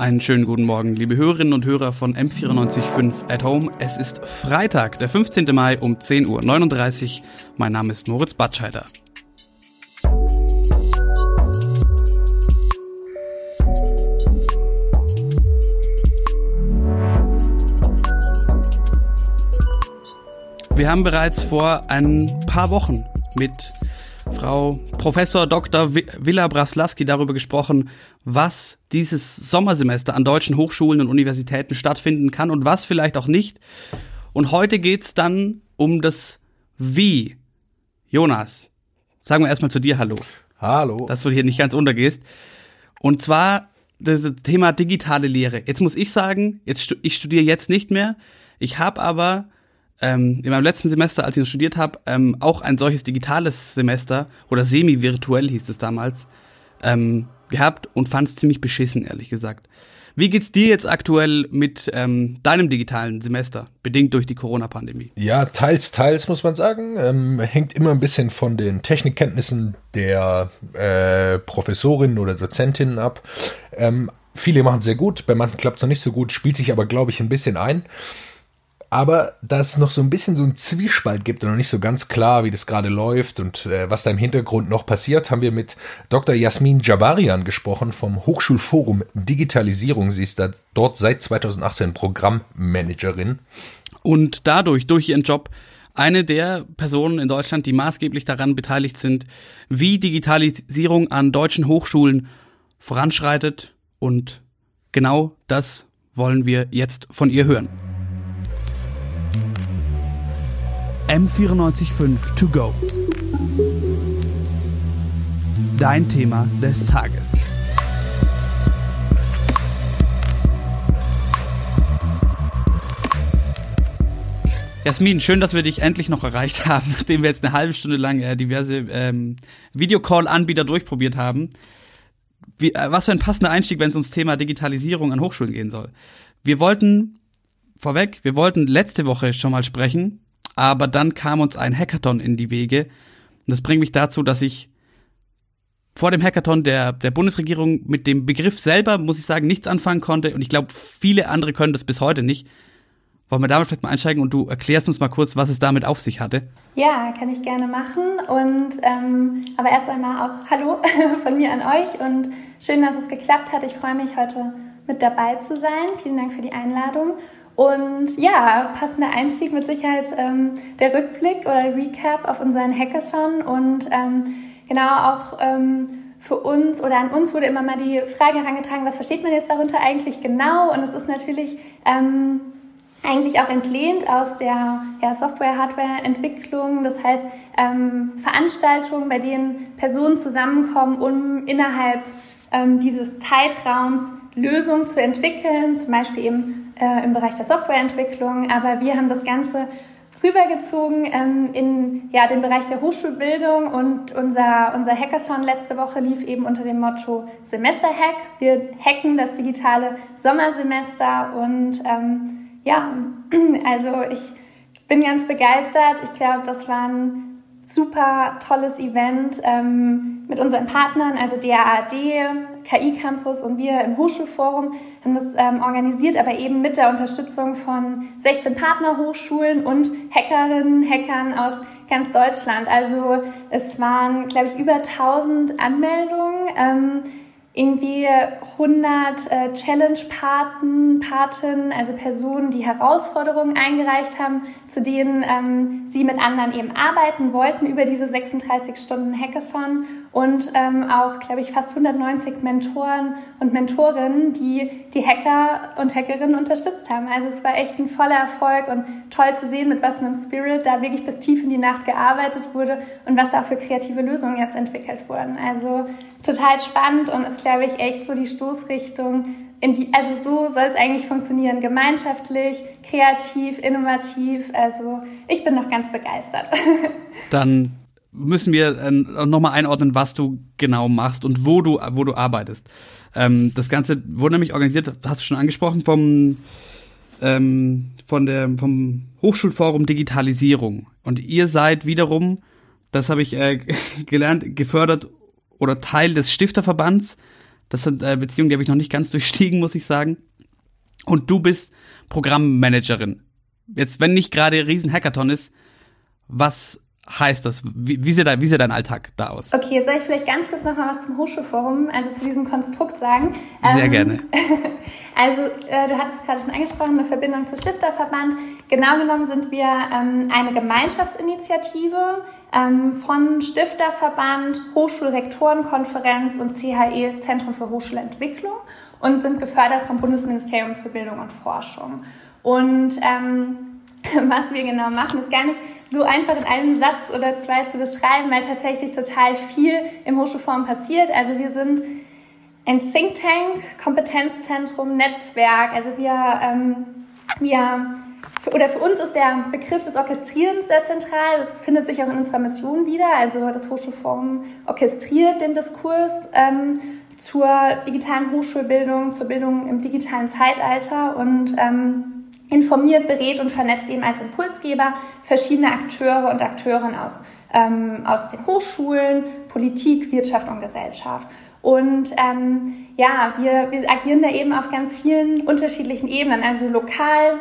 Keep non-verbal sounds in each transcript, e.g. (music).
Einen schönen guten Morgen, liebe Hörerinnen und Hörer von M945 at Home. Es ist Freitag, der 15. Mai um 10.39 Uhr. Mein Name ist Moritz Batscheider. Wir haben bereits vor ein paar Wochen mit Frau Professor Dr. Villa Braslawski darüber gesprochen, was dieses Sommersemester an deutschen Hochschulen und Universitäten stattfinden kann und was vielleicht auch nicht. Und heute geht's dann um das Wie. Jonas, sagen wir erstmal zu dir Hallo. Hallo. Dass du hier nicht ganz untergehst. Und zwar das Thema digitale Lehre. Jetzt muss ich sagen, jetzt ich studiere jetzt nicht mehr. Ich habe aber ähm, in meinem letzten Semester, als ich noch studiert habe, ähm, auch ein solches digitales Semester oder semi-virtuell hieß es damals, ähm, gehabt und fand es ziemlich beschissen, ehrlich gesagt. Wie geht's dir jetzt aktuell mit ähm, deinem digitalen Semester, bedingt durch die Corona-Pandemie? Ja, teils, teils muss man sagen. Ähm, hängt immer ein bisschen von den Technikkenntnissen der äh, Professorinnen oder Dozentinnen ab. Ähm, viele machen es sehr gut, bei manchen klappt es noch nicht so gut, spielt sich aber, glaube ich, ein bisschen ein aber dass es noch so ein bisschen so ein Zwiespalt gibt und noch nicht so ganz klar, wie das gerade läuft und äh, was da im Hintergrund noch passiert, haben wir mit Dr. Jasmin Jabarian gesprochen vom Hochschulforum Digitalisierung. Sie ist da dort seit 2018 Programmmanagerin. Und dadurch, durch ihren Job, eine der Personen in Deutschland, die maßgeblich daran beteiligt sind, wie Digitalisierung an deutschen Hochschulen voranschreitet. Und genau das wollen wir jetzt von ihr hören. M945 To Go. Dein Thema des Tages. Jasmin, schön, dass wir dich endlich noch erreicht (laughs) haben, nachdem wir jetzt eine halbe Stunde lang äh, diverse ähm, Videocall-Anbieter durchprobiert haben. Wie, äh, was für ein passender Einstieg, wenn es ums Thema Digitalisierung an Hochschulen gehen soll. Wir wollten vorweg, wir wollten letzte Woche schon mal sprechen aber dann kam uns ein Hackathon in die Wege. Und das bringt mich dazu, dass ich vor dem Hackathon der, der Bundesregierung mit dem Begriff selber, muss ich sagen, nichts anfangen konnte. Und ich glaube, viele andere können das bis heute nicht. Wollen wir damit vielleicht mal einsteigen und du erklärst uns mal kurz, was es damit auf sich hatte? Ja, kann ich gerne machen. Und ähm, aber erst einmal auch Hallo (laughs) von mir an euch und schön, dass es geklappt hat. Ich freue mich heute mit dabei zu sein. Vielen Dank für die Einladung. Und ja, passender Einstieg mit Sicherheit ähm, der Rückblick oder Recap auf unseren Hackathon und ähm, genau auch ähm, für uns oder an uns wurde immer mal die Frage herangetragen, was versteht man jetzt darunter eigentlich genau? Und es ist natürlich ähm, eigentlich auch entlehnt aus der ja, Software-Hardware-Entwicklung. Das heißt, ähm, Veranstaltungen, bei denen Personen zusammenkommen, um innerhalb ähm, dieses Zeitraums Lösungen zu entwickeln, zum Beispiel eben äh, im Bereich der Softwareentwicklung. Aber wir haben das Ganze rübergezogen ähm, in ja, den Bereich der Hochschulbildung und unser, unser Hackathon letzte Woche lief eben unter dem Motto Semesterhack. Wir hacken das digitale Sommersemester und ähm, ja, (clears throat) also ich bin ganz begeistert. Ich glaube, das war ein super tolles Event. Ähm, mit unseren Partnern, also DAAD, KI Campus und wir im Hochschulforum haben das ähm, organisiert, aber eben mit der Unterstützung von 16 Partnerhochschulen und Hackerinnen, Hackern aus ganz Deutschland. Also es waren, glaube ich, über 1000 Anmeldungen. Ähm, irgendwie 100 äh, Challenge-Paten, Paten, also Personen, die Herausforderungen eingereicht haben, zu denen ähm, sie mit anderen eben arbeiten wollten über diese 36 Stunden Hackathon und ähm, auch, glaube ich, fast 190 Mentoren und Mentorinnen, die die Hacker und Hackerinnen unterstützt haben. Also es war echt ein voller Erfolg und toll zu sehen, mit was einem Spirit da wirklich bis tief in die Nacht gearbeitet wurde und was da für kreative Lösungen jetzt entwickelt wurden. Also total spannend und glaube ich, echt so die Stoßrichtung. In die, also so soll es eigentlich funktionieren. Gemeinschaftlich, kreativ, innovativ. Also ich bin noch ganz begeistert. (laughs) Dann müssen wir äh, nochmal einordnen, was du genau machst und wo du, wo du arbeitest. Ähm, das Ganze wurde nämlich organisiert, hast du schon angesprochen, vom, ähm, von der, vom Hochschulforum Digitalisierung. Und ihr seid wiederum, das habe ich äh, (laughs) gelernt, gefördert oder Teil des Stifterverbands Das sind äh, Beziehungen, die habe ich noch nicht ganz (laughs) durchstiegen, muss ich sagen. Und du bist Programmmanagerin. Jetzt, wenn nicht gerade riesen Hackathon ist, was heißt das? Wie, wie, sieht da, wie sieht dein Alltag da aus? Okay, soll ich vielleicht ganz kurz noch mal was zum Hochschulforum, also zu diesem Konstrukt sagen? Sehr ähm, gerne. (laughs) Also, äh, du hattest es gerade schon angesprochen, eine Verbindung zu Stifterverband. Genau genommen sind wir ähm, eine Gemeinschaftsinitiative ähm, von Stifterverband, Hochschulrektorenkonferenz und CHE, Zentrum für Hochschulentwicklung, und sind gefördert vom Bundesministerium für Bildung und Forschung. Und ähm, (laughs) was wir genau machen, ist gar nicht so einfach in einem Satz oder zwei zu beschreiben, weil tatsächlich total viel im Hochschulforum passiert. Also wir sind ein Think Tank, Kompetenzzentrum, Netzwerk. Also wir, ähm, oder für uns ist der Begriff des Orchestrierens sehr zentral. Das findet sich auch in unserer Mission wieder. Also das Hochschulforum orchestriert den Diskurs ähm, zur digitalen Hochschulbildung, zur Bildung im digitalen Zeitalter und ähm, informiert, berät und vernetzt eben als Impulsgeber verschiedene Akteure und Akteurinnen aus, ähm, aus den Hochschulen, Politik, Wirtschaft und Gesellschaft. Und ähm, ja, wir, wir agieren da eben auf ganz vielen unterschiedlichen Ebenen, also lokal,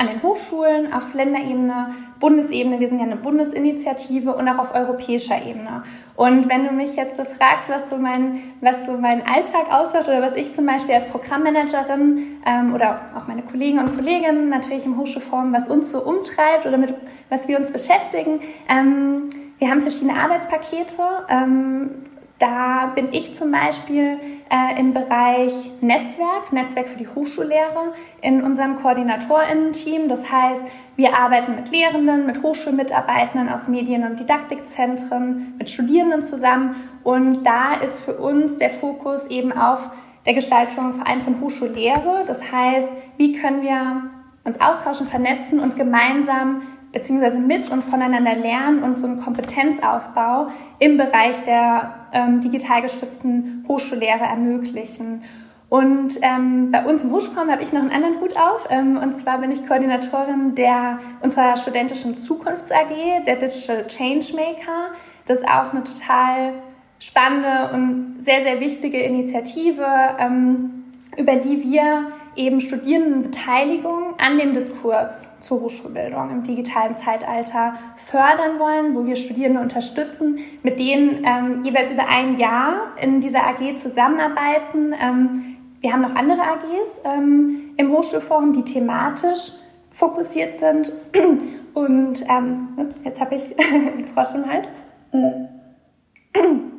an den Hochschulen, auf Länderebene, Bundesebene, wir sind ja eine Bundesinitiative und auch auf europäischer Ebene. Und wenn du mich jetzt so fragst, was so mein, was so mein Alltag ausmacht oder was ich zum Beispiel als Programmmanagerin ähm, oder auch meine Kollegen und Kolleginnen natürlich im Hochschulforum, was uns so umtreibt oder mit was wir uns beschäftigen, ähm, wir haben verschiedene Arbeitspakete. Ähm, da bin ich zum Beispiel äh, im Bereich Netzwerk, Netzwerk für die Hochschullehre in unserem Koordinatorinnen-Team. Das heißt, wir arbeiten mit Lehrenden, mit Hochschulmitarbeitenden aus Medien- und Didaktikzentren, mit Studierenden zusammen. Und da ist für uns der Fokus eben auf der Gestaltung vor allem von Hochschullehre. Das heißt, wie können wir uns austauschen, vernetzen und gemeinsam beziehungsweise mit und voneinander lernen und so einen Kompetenzaufbau im Bereich der ähm, digital gestützten Hochschullehre ermöglichen. Und ähm, bei uns im Hochschulraum habe ich noch einen anderen Hut auf. Ähm, und zwar bin ich Koordinatorin der unserer studentischen Zukunfts AG, der Digital Changemaker. Das ist auch eine total spannende und sehr, sehr wichtige Initiative, ähm, über die wir eben Studierendenbeteiligung an dem Diskurs zur Hochschulbildung im digitalen Zeitalter fördern wollen, wo wir Studierende unterstützen, mit denen ähm, jeweils über ein Jahr in dieser AG zusammenarbeiten. Ähm, wir haben noch andere AGs ähm, im Hochschulforum, die thematisch fokussiert sind. (clears throat) Und ähm, ups, jetzt habe ich (laughs) den Frosch im Hals. (clears throat)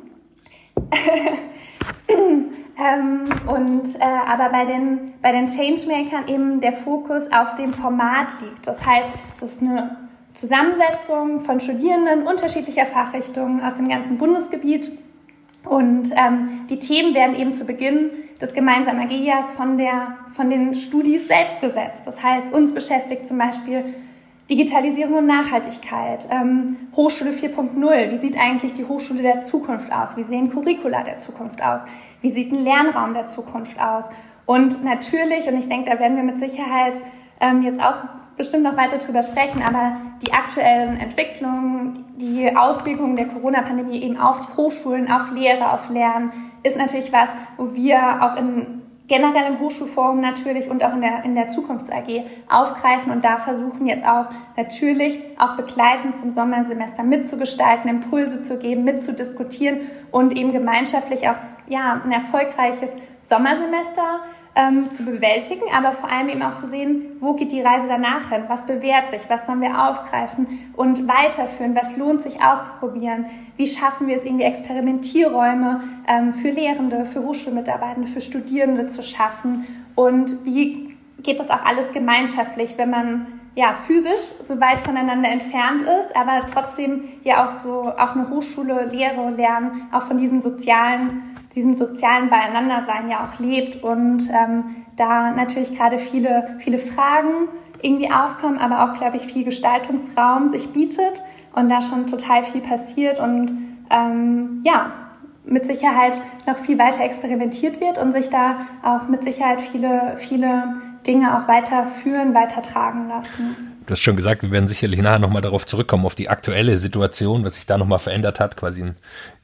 (clears throat) Ähm, und äh, aber bei den, bei den Changemakern eben der Fokus auf dem Format liegt. Das heißt, es ist eine Zusammensetzung von Studierenden unterschiedlicher Fachrichtungen aus dem ganzen Bundesgebiet. Und ähm, die Themen werden eben zu Beginn des gemeinsamen AGIAs von, von den Studis selbst gesetzt. Das heißt, uns beschäftigt zum Beispiel Digitalisierung und Nachhaltigkeit, ähm, Hochschule 4.0. Wie sieht eigentlich die Hochschule der Zukunft aus? Wie sehen Curricula der Zukunft aus? Wie sieht ein Lernraum der Zukunft aus? Und natürlich, und ich denke, da werden wir mit Sicherheit ähm, jetzt auch bestimmt noch weiter drüber sprechen, aber die aktuellen Entwicklungen, die Auswirkungen der Corona-Pandemie eben auf die Hochschulen, auf Lehre, auf Lernen, ist natürlich was, wo wir auch in generell im Hochschulforum natürlich und auch in der, in der Zukunfts-AG aufgreifen und da versuchen jetzt auch natürlich auch begleitend zum Sommersemester mitzugestalten, Impulse zu geben, mitzudiskutieren und eben gemeinschaftlich auch ja, ein erfolgreiches Sommersemester ähm, zu bewältigen, aber vor allem eben auch zu sehen, wo geht die Reise danach hin, was bewährt sich, was sollen wir aufgreifen und weiterführen, was lohnt sich auszuprobieren, wie schaffen wir es irgendwie Experimentierräume ähm, für Lehrende, für Hochschulmitarbeitende, für Studierende zu schaffen? Und wie geht das auch alles gemeinschaftlich, wenn man ja, physisch so weit voneinander entfernt ist, aber trotzdem ja auch so, auch eine Hochschule, Lehre, Lernen, auch von diesen sozialen diesem sozialen Beieinandersein ja auch lebt und ähm, da natürlich gerade viele, viele Fragen irgendwie aufkommen, aber auch, glaube ich, viel Gestaltungsraum sich bietet und da schon total viel passiert und ähm, ja, mit Sicherheit noch viel weiter experimentiert wird und sich da auch mit Sicherheit viele, viele Dinge auch weiterführen, weitertragen lassen. Du hast schon gesagt, wir werden sicherlich nachher nochmal darauf zurückkommen, auf die aktuelle Situation, was sich da nochmal verändert hat, quasi in,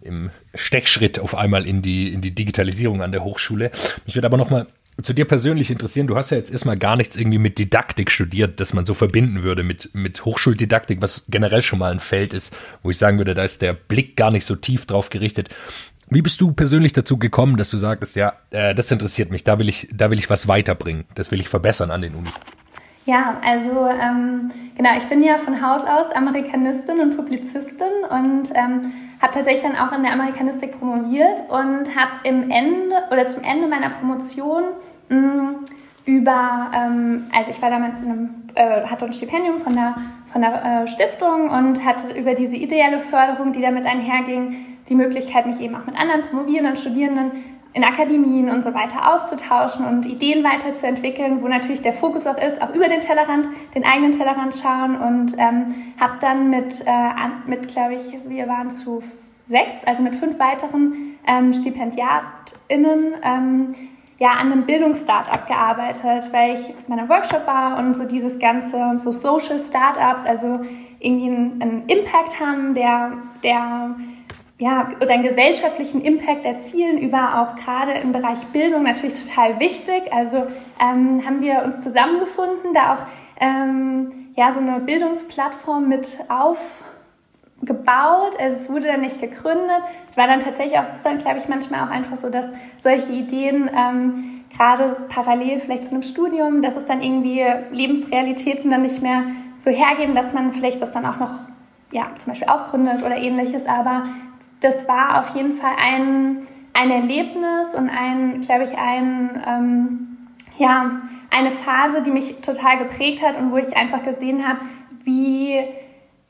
im Stechschritt auf einmal in die, in die Digitalisierung an der Hochschule. Mich würde aber nochmal zu dir persönlich interessieren. Du hast ja jetzt erstmal gar nichts irgendwie mit Didaktik studiert, das man so verbinden würde mit, mit Hochschuldidaktik, was generell schon mal ein Feld ist, wo ich sagen würde, da ist der Blick gar nicht so tief drauf gerichtet. Wie bist du persönlich dazu gekommen, dass du sagtest, ja, äh, das interessiert mich, da will ich, da will ich was weiterbringen, das will ich verbessern an den Uni? Ja, also ähm, genau, ich bin ja von Haus aus Amerikanistin und Publizistin und ähm, habe tatsächlich dann auch in der Amerikanistik promoviert und habe im Ende oder zum Ende meiner Promotion mh, mm, über, ähm, also ich war damals in einem, äh, hatte ein Stipendium von der, von der äh, Stiftung und hatte über diese ideelle Förderung, die damit einherging, die Möglichkeit, mich eben auch mit anderen Promovierenden, Studierenden in Akademien und so weiter auszutauschen und Ideen weiterzuentwickeln, wo natürlich der Fokus auch ist, auch über den Tellerrand, den eigenen Tellerrand schauen und ähm, habe dann mit, äh, mit glaube ich, wir waren zu sechs, also mit fünf weiteren ähm, StipendiatInnen ähm, ja, an einem Bildungsstartup gearbeitet, weil ich auf meinem Workshop war und so dieses ganze, so Social Startups, also irgendwie einen Impact haben, der, der ja, oder einen gesellschaftlichen Impact erzielen über auch gerade im Bereich Bildung natürlich total wichtig. Also ähm, haben wir uns zusammengefunden, da auch ähm, ja, so eine Bildungsplattform mit aufgebaut. Also es wurde dann nicht gegründet. Es war dann tatsächlich auch, es ist dann glaube ich manchmal auch einfach so, dass solche Ideen ähm, gerade parallel vielleicht zu einem Studium, dass es dann irgendwie Lebensrealitäten dann nicht mehr so hergeben, dass man vielleicht das dann auch noch ja, zum Beispiel ausgründet oder ähnliches, aber das war auf jeden Fall ein, ein Erlebnis und ein, glaube ich, ein, ähm, ja, eine Phase, die mich total geprägt hat und wo ich einfach gesehen habe, wie,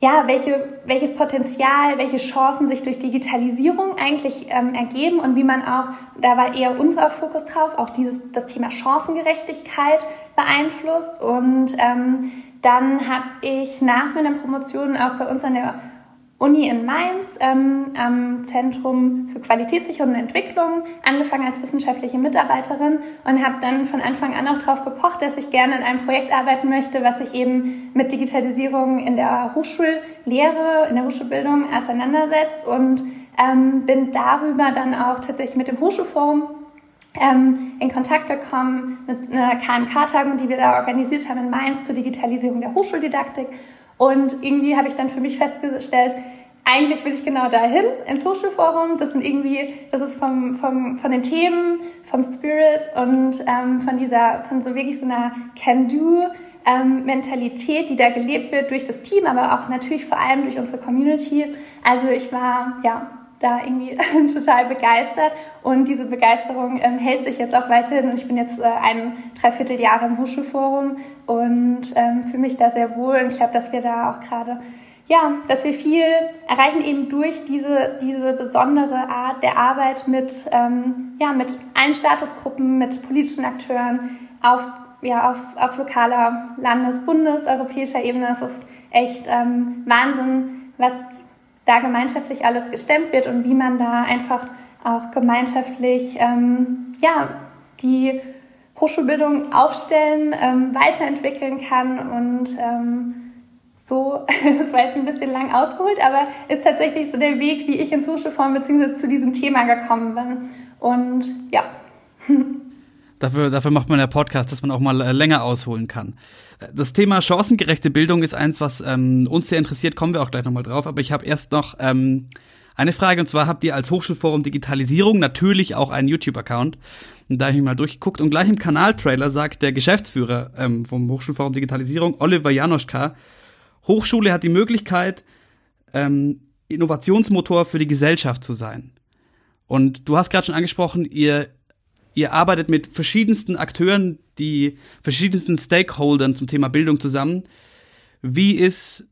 ja, welche, welches Potenzial, welche Chancen sich durch Digitalisierung eigentlich ähm, ergeben und wie man auch, da war eher unser Fokus drauf, auch dieses, das Thema Chancengerechtigkeit beeinflusst. Und ähm, dann habe ich nach meiner Promotion auch bei uns an der Uni in Mainz ähm, am Zentrum für Qualitätssicherung und Entwicklung angefangen als wissenschaftliche Mitarbeiterin und habe dann von Anfang an auch darauf gepocht, dass ich gerne in einem Projekt arbeiten möchte, was sich eben mit Digitalisierung in der Hochschullehre, in der Hochschulbildung auseinandersetzt und ähm, bin darüber dann auch tatsächlich mit dem Hochschulforum ähm, in Kontakt gekommen mit einer KMK-Tagung, die wir da organisiert haben in Mainz zur Digitalisierung der Hochschuldidaktik und irgendwie habe ich dann für mich festgestellt, eigentlich will ich genau dahin, ins Hochschulforum. Das sind irgendwie, das ist vom, vom, von den Themen, vom Spirit und ähm, von dieser, von so wirklich so einer Can-Do-Mentalität, ähm, die da gelebt wird durch das Team, aber auch natürlich vor allem durch unsere Community. Also ich war, ja, da irgendwie (laughs) total begeistert. Und diese Begeisterung ähm, hält sich jetzt auch weiterhin. Und ich bin jetzt äh, ein Dreivierteljahr im Hochschulforum und ähm, fühle mich da sehr wohl. Und ich glaube, dass wir da auch gerade ja, dass wir viel erreichen eben durch diese, diese besondere Art der Arbeit mit, ähm, ja, mit allen Statusgruppen, mit politischen Akteuren auf, ja, auf, auf lokaler, Landes-, Bundes-, europäischer Ebene. Das ist echt ähm, Wahnsinn, was da gemeinschaftlich alles gestemmt wird und wie man da einfach auch gemeinschaftlich ähm, ja, die Hochschulbildung aufstellen, ähm, weiterentwickeln kann und ähm, so, (laughs) das war jetzt ein bisschen lang ausgeholt, aber ist tatsächlich so der Weg, wie ich ins Hochschulforum bzw. zu diesem Thema gekommen bin. Und ja. (laughs) Dafür, dafür macht man ja Podcast, dass man auch mal äh, länger ausholen kann. Das Thema chancengerechte Bildung ist eins, was ähm, uns sehr interessiert, kommen wir auch gleich nochmal drauf. Aber ich habe erst noch ähm, eine Frage, und zwar habt ihr als Hochschulforum Digitalisierung natürlich auch einen YouTube-Account. Und da habe ich mal durchgeguckt und gleich im Kanaltrailer sagt der Geschäftsführer ähm, vom Hochschulforum Digitalisierung, Oliver Janoschka, Hochschule hat die Möglichkeit, ähm, Innovationsmotor für die Gesellschaft zu sein. Und du hast gerade schon angesprochen, ihr ihr arbeitet mit verschiedensten Akteuren, die verschiedensten Stakeholdern zum Thema Bildung zusammen. Wie ist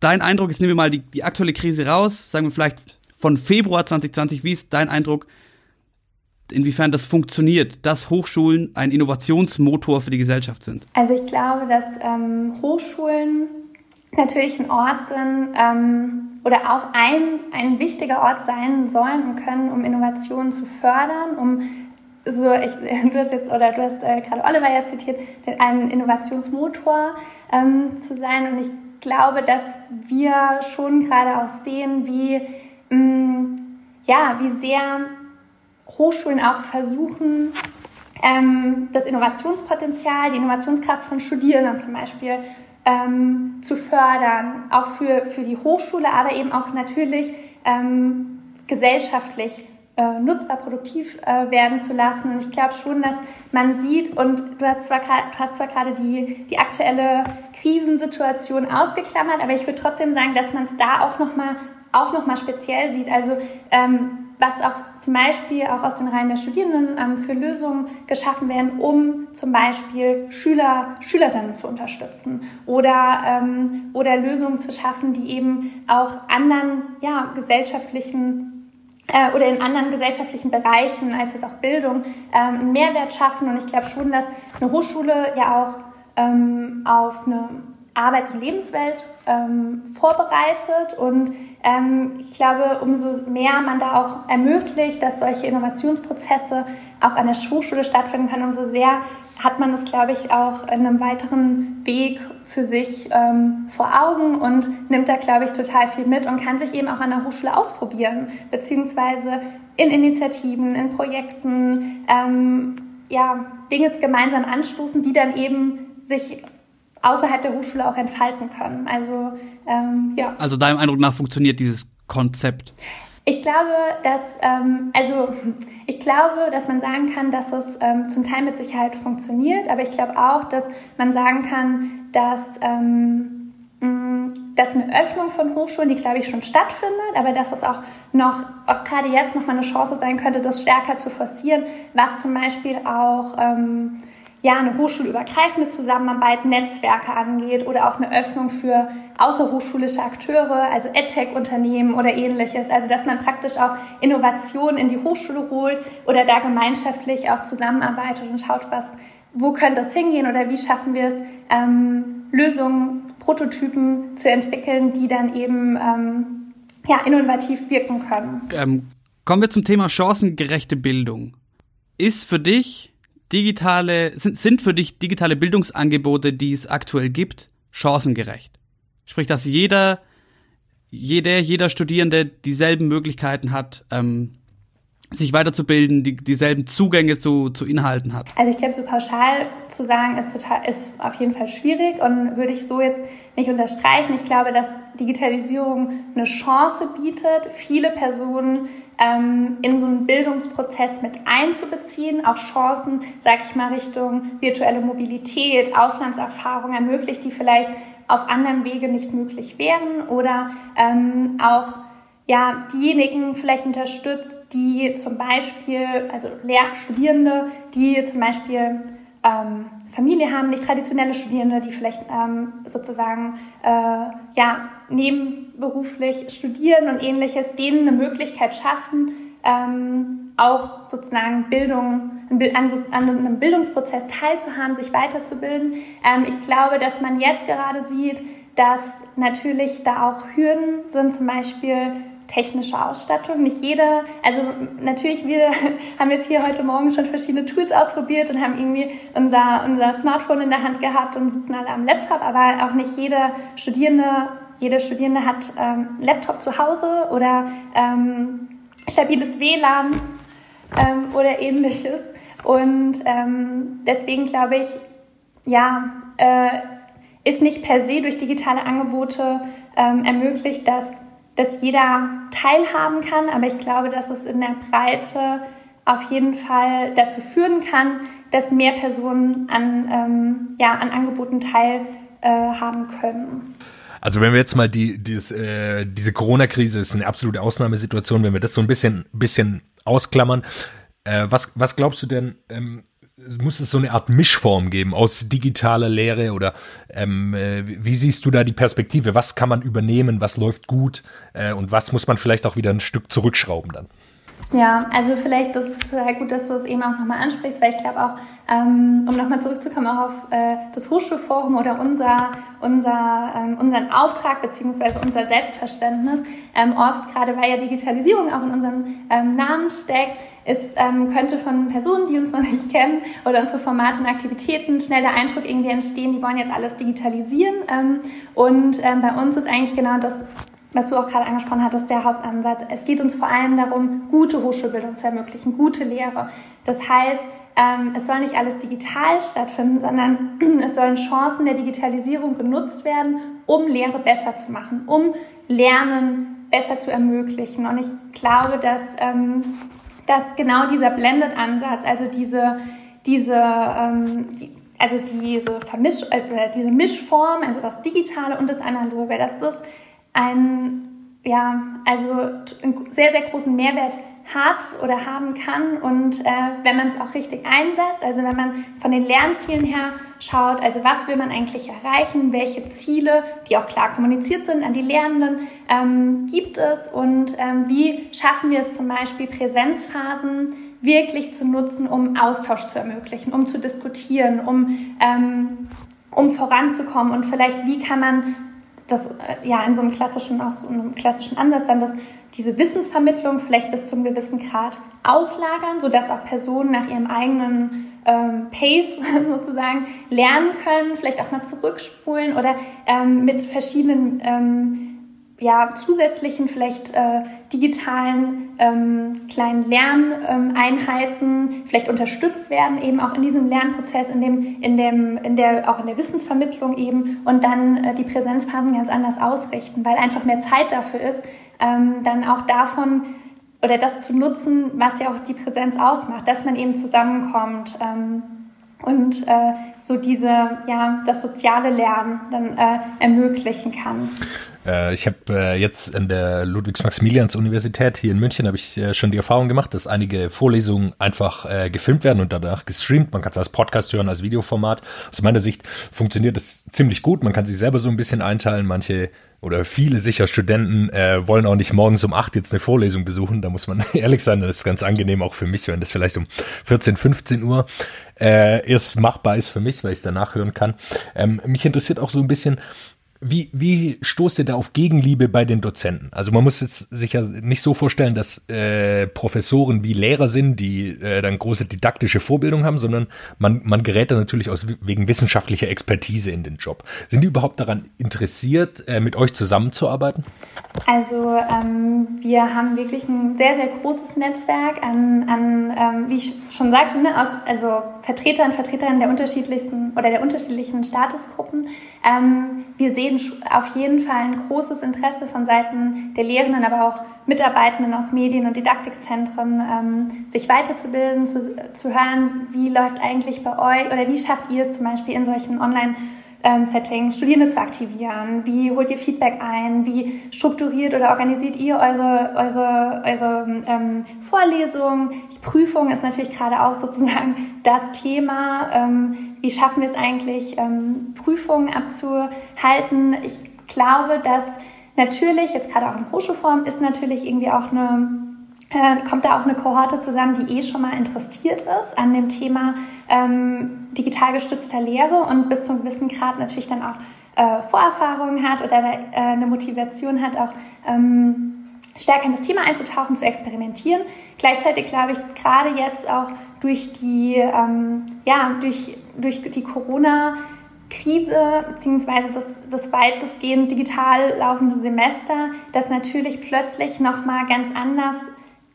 dein Eindruck, jetzt nehmen wir mal die, die aktuelle Krise raus, sagen wir vielleicht von Februar 2020, wie ist dein Eindruck, inwiefern das funktioniert, dass Hochschulen ein Innovationsmotor für die Gesellschaft sind? Also ich glaube, dass ähm, Hochschulen natürlich ein Ort sind ähm, oder auch ein, ein wichtiger Ort sein sollen und können, um Innovationen zu fördern, um so, ich, du hast jetzt, oder du hast äh, gerade Oliver ja zitiert, ein Innovationsmotor ähm, zu sein. Und ich glaube, dass wir schon gerade auch sehen, wie, mh, mm, ja, wie sehr Hochschulen auch versuchen, ähm, das Innovationspotenzial, die Innovationskraft von Studierenden zum Beispiel ähm, zu fördern, auch für, für die Hochschule, aber eben auch natürlich ähm, gesellschaftlich äh, nutzbar, produktiv äh, werden zu lassen. Und ich glaube schon, dass man sieht, und du hast zwar, du hast zwar gerade die, die aktuelle Krisensituation ausgeklammert, aber ich würde trotzdem sagen, dass man es da auch nochmal noch speziell sieht. Also ähm, was auch zum Beispiel auch aus den Reihen der Studierenden ähm, für Lösungen geschaffen werden, um zum Beispiel Schüler, Schülerinnen zu unterstützen oder, ähm, oder Lösungen zu schaffen, die eben auch anderen ja, gesellschaftlichen äh, oder in anderen gesellschaftlichen Bereichen als jetzt auch Bildung ähm, einen Mehrwert schaffen. Und ich glaube schon, dass eine Hochschule ja auch ähm, auf eine Arbeits- und Lebenswelt ähm, vorbereitet. Und ähm, ich glaube, umso mehr man da auch ermöglicht, dass solche Innovationsprozesse auch an der Hochschule stattfinden können, umso sehr hat man das, glaube ich, auch in einem weiteren Weg für sich ähm, vor Augen und nimmt da, glaube ich, total viel mit und kann sich eben auch an der Hochschule ausprobieren, beziehungsweise in Initiativen, in Projekten, ähm, ja, Dinge gemeinsam anstoßen, die dann eben sich außerhalb der Hochschule auch entfalten können. Also, ähm, ja. Also deinem Eindruck nach funktioniert dieses Konzept? Ich glaube, dass, ähm, also ich glaube, dass man sagen kann, dass es ähm, zum Teil mit Sicherheit funktioniert, aber ich glaube auch, dass man sagen kann, dass, ähm, mh, dass eine Öffnung von Hochschulen, die glaube ich schon stattfindet, aber dass es auch noch, auch gerade jetzt noch mal eine Chance sein könnte, das stärker zu forcieren, was zum Beispiel auch ähm, ja, eine hochschulübergreifende Zusammenarbeit, Netzwerke angeht oder auch eine Öffnung für außerhochschulische Akteure, also EdTech-Unternehmen oder ähnliches. Also dass man praktisch auch Innovation in die Hochschule holt oder da gemeinschaftlich auch zusammenarbeitet und schaut, was, wo könnte es hingehen oder wie schaffen wir es, ähm, Lösungen, Prototypen zu entwickeln, die dann eben ähm, ja, innovativ wirken können. Ähm, kommen wir zum Thema chancengerechte Bildung. Ist für dich digitale, sind, sind für dich digitale Bildungsangebote, die es aktuell gibt, chancengerecht? Sprich, dass jeder, jeder, jeder Studierende dieselben Möglichkeiten hat, ähm, sich weiterzubilden, die, dieselben Zugänge zu, zu Inhalten hat? Also ich glaube, so pauschal zu sagen, ist total, ist auf jeden Fall schwierig und würde ich so jetzt nicht unterstreichen. Ich glaube, dass Digitalisierung eine Chance bietet, viele Personen ähm, in so einen Bildungsprozess mit einzubeziehen, auch Chancen, sag ich mal, Richtung virtuelle Mobilität, Auslandserfahrung ermöglicht, die vielleicht auf anderem Wege nicht möglich wären oder ähm, auch ja, diejenigen vielleicht unterstützt, die zum Beispiel, also Lehrstudierende, die zum Beispiel ähm, Familie haben, nicht traditionelle Studierende, die vielleicht ähm, sozusagen äh, ja, nebenberuflich studieren und ähnliches, denen eine Möglichkeit schaffen, ähm, auch sozusagen Bildung, an, an, einem Bildungsprozess teilzuhaben, sich weiterzubilden. Ähm, ich glaube, dass man jetzt gerade sieht, dass natürlich da auch Hürden sind, zum Beispiel technische Ausstattung. Nicht jeder, also natürlich, wir (laughs) haben jetzt hier heute Morgen schon verschiedene Tools ausprobiert und haben irgendwie unser, unser Smartphone in der Hand gehabt und sitzen alle am Laptop, aber auch nicht jeder Studierende, jede Studierende hat ähm, Laptop zu Hause oder ähm, stabiles WLAN ähm, oder ähnliches. Und ähm, deswegen glaube ich, ja, äh, ist nicht per se durch digitale Angebote ähm, ermöglicht, dass dass jeder teilhaben kann, aber ich glaube, dass es in der Breite auf jeden Fall dazu führen kann, dass mehr Personen an, ähm, ja, an Angeboten teilhaben äh, können. Also wenn wir jetzt mal die, dieses, äh, diese Corona-Krise ist eine absolute Ausnahmesituation, wenn wir das so ein bisschen, bisschen ausklammern, äh, was, was glaubst du denn, ähm, muss es so eine Art Mischform geben aus digitaler Lehre oder ähm, äh, wie siehst du da die Perspektive? Was kann man übernehmen, was läuft gut äh, und was muss man vielleicht auch wieder ein Stück zurückschrauben dann? Ja, also vielleicht das ist total gut, dass du es eben auch nochmal ansprichst, weil ich glaube auch, ähm, um nochmal zurückzukommen auch auf äh, das Hochschulforum oder unser, unser, ähm, unseren Auftrag beziehungsweise unser Selbstverständnis, ähm, oft gerade weil ja Digitalisierung auch in unserem ähm, Namen steckt, ist, ähm, könnte von Personen, die uns noch nicht kennen oder unsere Formate und Aktivitäten schnell der Eindruck irgendwie entstehen, die wollen jetzt alles digitalisieren. Ähm, und bei uns ist eigentlich genau das was du auch gerade angesprochen hattest, der Hauptansatz. Es geht uns vor allem darum, gute Hochschulbildung zu ermöglichen, gute Lehre. Das heißt, ähm, es soll nicht alles digital stattfinden, sondern (clears throat) es sollen Chancen der Digitalisierung genutzt werden, um Lehre besser zu machen, um Lernen besser zu ermöglichen. Und ich glaube, dass, ähm, dass genau dieser Blended-Ansatz, also diese, diese ähm, also diese, Vermisch äh, diese Mischform, also das Digitale und das Analoge, dass das ein, ja, also einen sehr, sehr großen Mehrwert hat oder haben kann und äh, wenn man es auch richtig einsetzt, also wenn man von den Lernzielen her schaut, also was will man eigentlich erreichen, welche Ziele, die auch klar kommuniziert sind an die Lernenden, ähm, gibt es und ähm, wie schaffen wir es zum Beispiel Präsenzphasen wirklich zu nutzen, um Austausch zu ermöglichen, um zu diskutieren, um, ähm, um voranzukommen und vielleicht wie kann man das äh, ja in so einem klassischen, auch so einem klassischen Ansatz dann das, diese Wissensvermittlung vielleicht bis zum gewissen Grad auslagern, sodass auch Personen nach ihrem eigenen ähm, Pace (laughs) sozusagen lernen können, vielleicht auch mal zurückspulen oder ähm, mit verschiedenen ähm, ja, zusätzlichen, vielleicht äh, digitalen ähm, kleinen Lerneinheiten vielleicht unterstützt werden, eben auch in diesem Lernprozess, in dem, in dem, in der, auch in der Wissensvermittlung eben und dann äh, die Präsenzphasen ganz anders ausrichten, weil einfach mehr Zeit dafür ist, ähm, dann auch davon oder das zu nutzen, was ja auch die Präsenz ausmacht, dass man eben zusammenkommt. Ähm, und äh, so diese, ja, das soziale Lernen dann äh, ermöglichen kann. Äh, ich habe äh, jetzt an der Ludwigs-Maximilians-Universität hier in München habe ich äh, schon die Erfahrung gemacht, dass einige Vorlesungen einfach äh, gefilmt werden und danach gestreamt. Man kann es als Podcast hören, als Videoformat. Aus meiner Sicht funktioniert das ziemlich gut. Man kann sich selber so ein bisschen einteilen. Manche oder viele sicher Studenten äh, wollen auch nicht morgens um acht jetzt eine Vorlesung besuchen. Da muss man (laughs) ehrlich sein, das ist ganz angenehm auch für mich, wenn das vielleicht um 14, 15 Uhr äh, erst machbar ist für mich, weil ich es danach hören kann. Ähm, mich interessiert auch so ein bisschen, wie, wie stoßt ihr da auf Gegenliebe bei den Dozenten? Also man muss es sich ja nicht so vorstellen, dass äh, Professoren wie Lehrer sind, die äh, dann große didaktische Vorbildung haben, sondern man, man gerät da natürlich aus wegen wissenschaftlicher Expertise in den Job. Sind die überhaupt daran interessiert, äh, mit euch zusammenzuarbeiten? Also ähm, wir haben wirklich ein sehr, sehr großes Netzwerk an, an ähm, wie ich schon sagte, ne, aus, also Vertretern, Vertreterinnen der unterschiedlichsten oder der unterschiedlichen Statusgruppen. Ähm, wir sehen auf jeden Fall ein großes Interesse von Seiten der Lehrenden, aber auch Mitarbeitenden aus Medien- und Didaktikzentren, ähm, sich weiterzubilden, zu, zu hören, wie läuft eigentlich bei euch oder wie schafft ihr es zum Beispiel in solchen Online- ähm, Settings, Studierende zu aktivieren? Wie holt ihr Feedback ein? Wie strukturiert oder organisiert ihr eure, eure, eure ähm, Vorlesungen? Die Prüfung ist natürlich gerade auch sozusagen (laughs) das Thema. Ähm, wie schaffen wir es eigentlich, ähm, Prüfungen abzuhalten? Ich glaube, dass natürlich, jetzt gerade auch in Hochschulform, ist natürlich irgendwie auch eine äh, kommt da auch eine Kohorte zusammen, die eh schon mal interessiert ist an dem Thema ähm, digital gestützter Lehre und bis zu einem gewissen Grad natürlich dann auch äh, Vorerfahrungen hat oder äh, eine Motivation hat, auch ähm, stärker in das Thema einzutauchen, zu experimentieren. Gleichzeitig glaube ich, gerade jetzt auch durch die, ähm, ja, durch, durch die Corona- Krise beziehungsweise das, das weitestgehend digital laufende Semester, das natürlich plötzlich nochmal ganz anders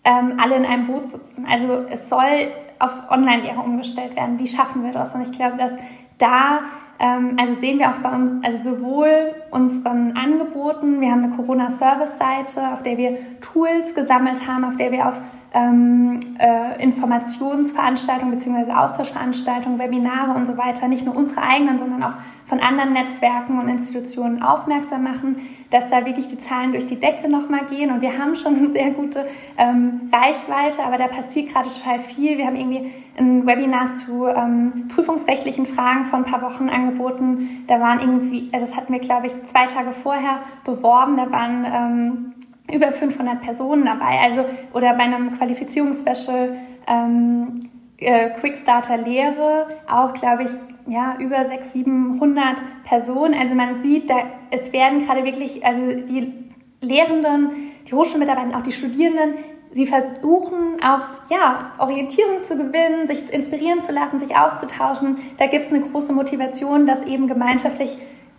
ähm, alle in einem Boot sitzen. Also es soll auf Online-Lehre umgestellt werden. Wie schaffen wir das? Und ich glaube, dass da, ähm, also sehen wir auch bei uns, also sowohl unseren Angeboten, wir haben eine Corona-Service-Seite, auf der wir Tools gesammelt haben, auf der wir auf ähm, äh, Informationsveranstaltungen bzw. Austauschveranstaltungen, Webinare und so weiter, nicht nur unsere eigenen, sondern auch von anderen Netzwerken und Institutionen aufmerksam machen, dass da wirklich die Zahlen durch die Decke nochmal gehen. Und wir haben schon eine sehr gute ähm, Reichweite, aber da passiert gerade total viel. Wir haben irgendwie ein Webinar zu ähm, prüfungsrechtlichen Fragen vor ein paar Wochen angeboten. Da waren irgendwie, also das hatten wir, glaube ich, zwei Tage vorher beworben. Da waren ähm, über 500 Personen dabei. Also, oder bei einem Qualifizierungsspecial ähm, äh, Quickstarter Lehre auch, glaube ich, ja, über 600, 700 Personen. Also man sieht, da, es werden gerade wirklich, also die Lehrenden, die Hochschulmitarbeiter, auch die Studierenden, sie versuchen auch, ja, Orientierung zu gewinnen, sich inspirieren zu lassen, sich auszutauschen. Da gibt es eine große Motivation, dass eben gemeinschaftlich